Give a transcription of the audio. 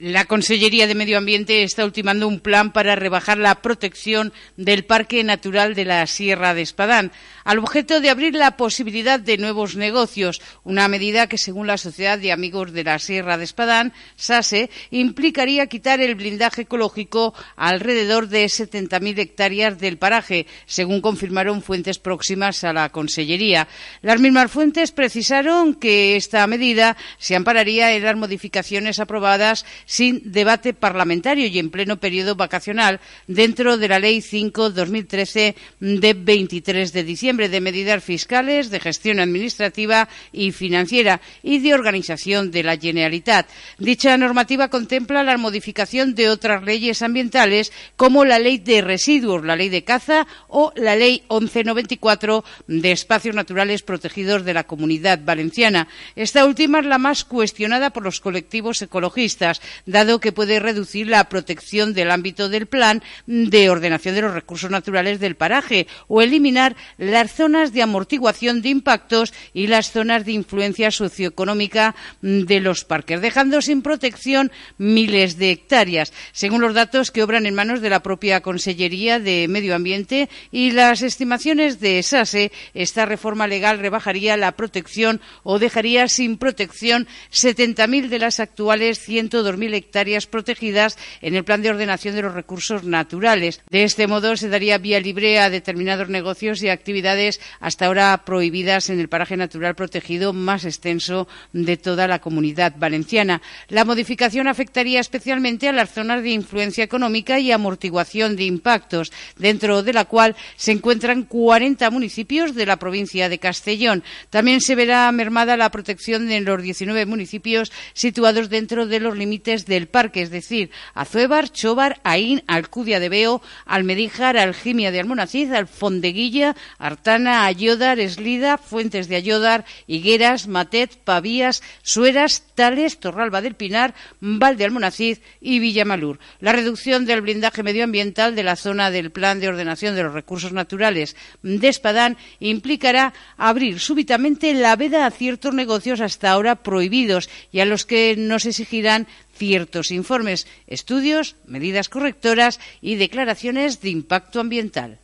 La Consellería de Medio Ambiente está ultimando un plan para rebajar la protección del Parque Natural de la Sierra de Espadán, al objeto de abrir la posibilidad de nuevos negocios, una medida que, según la Sociedad de Amigos de la Sierra de Espadán, SASE, implicaría quitar el blindaje ecológico alrededor de 70.000 hectáreas del paraje, según confirmaron fuentes próximas a la Consellería. Las mismas fuentes precisaron que esta medida se ampararía en las modificaciones aprobadas sin debate parlamentario y en pleno periodo vacacional dentro de la Ley 5-2013 de 23 de diciembre de medidas fiscales, de gestión administrativa y financiera y de organización de la Generalitat. Dicha normativa contempla la modificación de otras leyes ambientales como la Ley de Residuos, la Ley de Caza o la Ley 1194 de Espacios Naturales Protegidos de la Comunidad Valenciana. Esta última es la más cuestionada por los colectivos ecologistas, dado que puede reducir la protección del ámbito del plan de ordenación de los recursos naturales del paraje o eliminar las zonas de amortiguación de impactos y las zonas de influencia socioeconómica de los parques, dejando sin protección miles de hectáreas, según los datos que obran en manos de la propia Consellería de Medio Ambiente y las estimaciones de SASE, esta reforma legal rebajaría la protección o dejaría sin protección 70.000 de las actuales 102.000 hectáreas protegidas en el plan de ordenación de los recursos naturales. De este modo, se daría vía libre a determinados negocios y actividades hasta ahora prohibidas en el paraje natural protegido más extenso de toda la comunidad valenciana. La modificación afectaría especialmente a las zonas de influencia económica y amortiguación de impactos, dentro de la cual se encuentran 40 municipios de la provincia de Castellón. También se verá mermada la protección de los 19 municipios situados dentro de los límites del parque, es decir, Azuebar, Chobar, Aín, Alcudia de Beo, Almedíjar, Algimia de Almonacid, Alfondeguilla, Artana, Ayodar, Eslida, Fuentes de Ayodar, Higueras, Matet, Pavías, Sueras, Tales, Torralba del Pinar, Valde Almonacid y Villamalur. La reducción del blindaje medioambiental de la zona del Plan de Ordenación de los Recursos Naturales de Espadán implicará abrir súbitamente la veda a ciertos negocios hasta ahora prohibidos y a los que nos exigirán ciertos informes, estudios, medidas correctoras y declaraciones de impacto ambiental.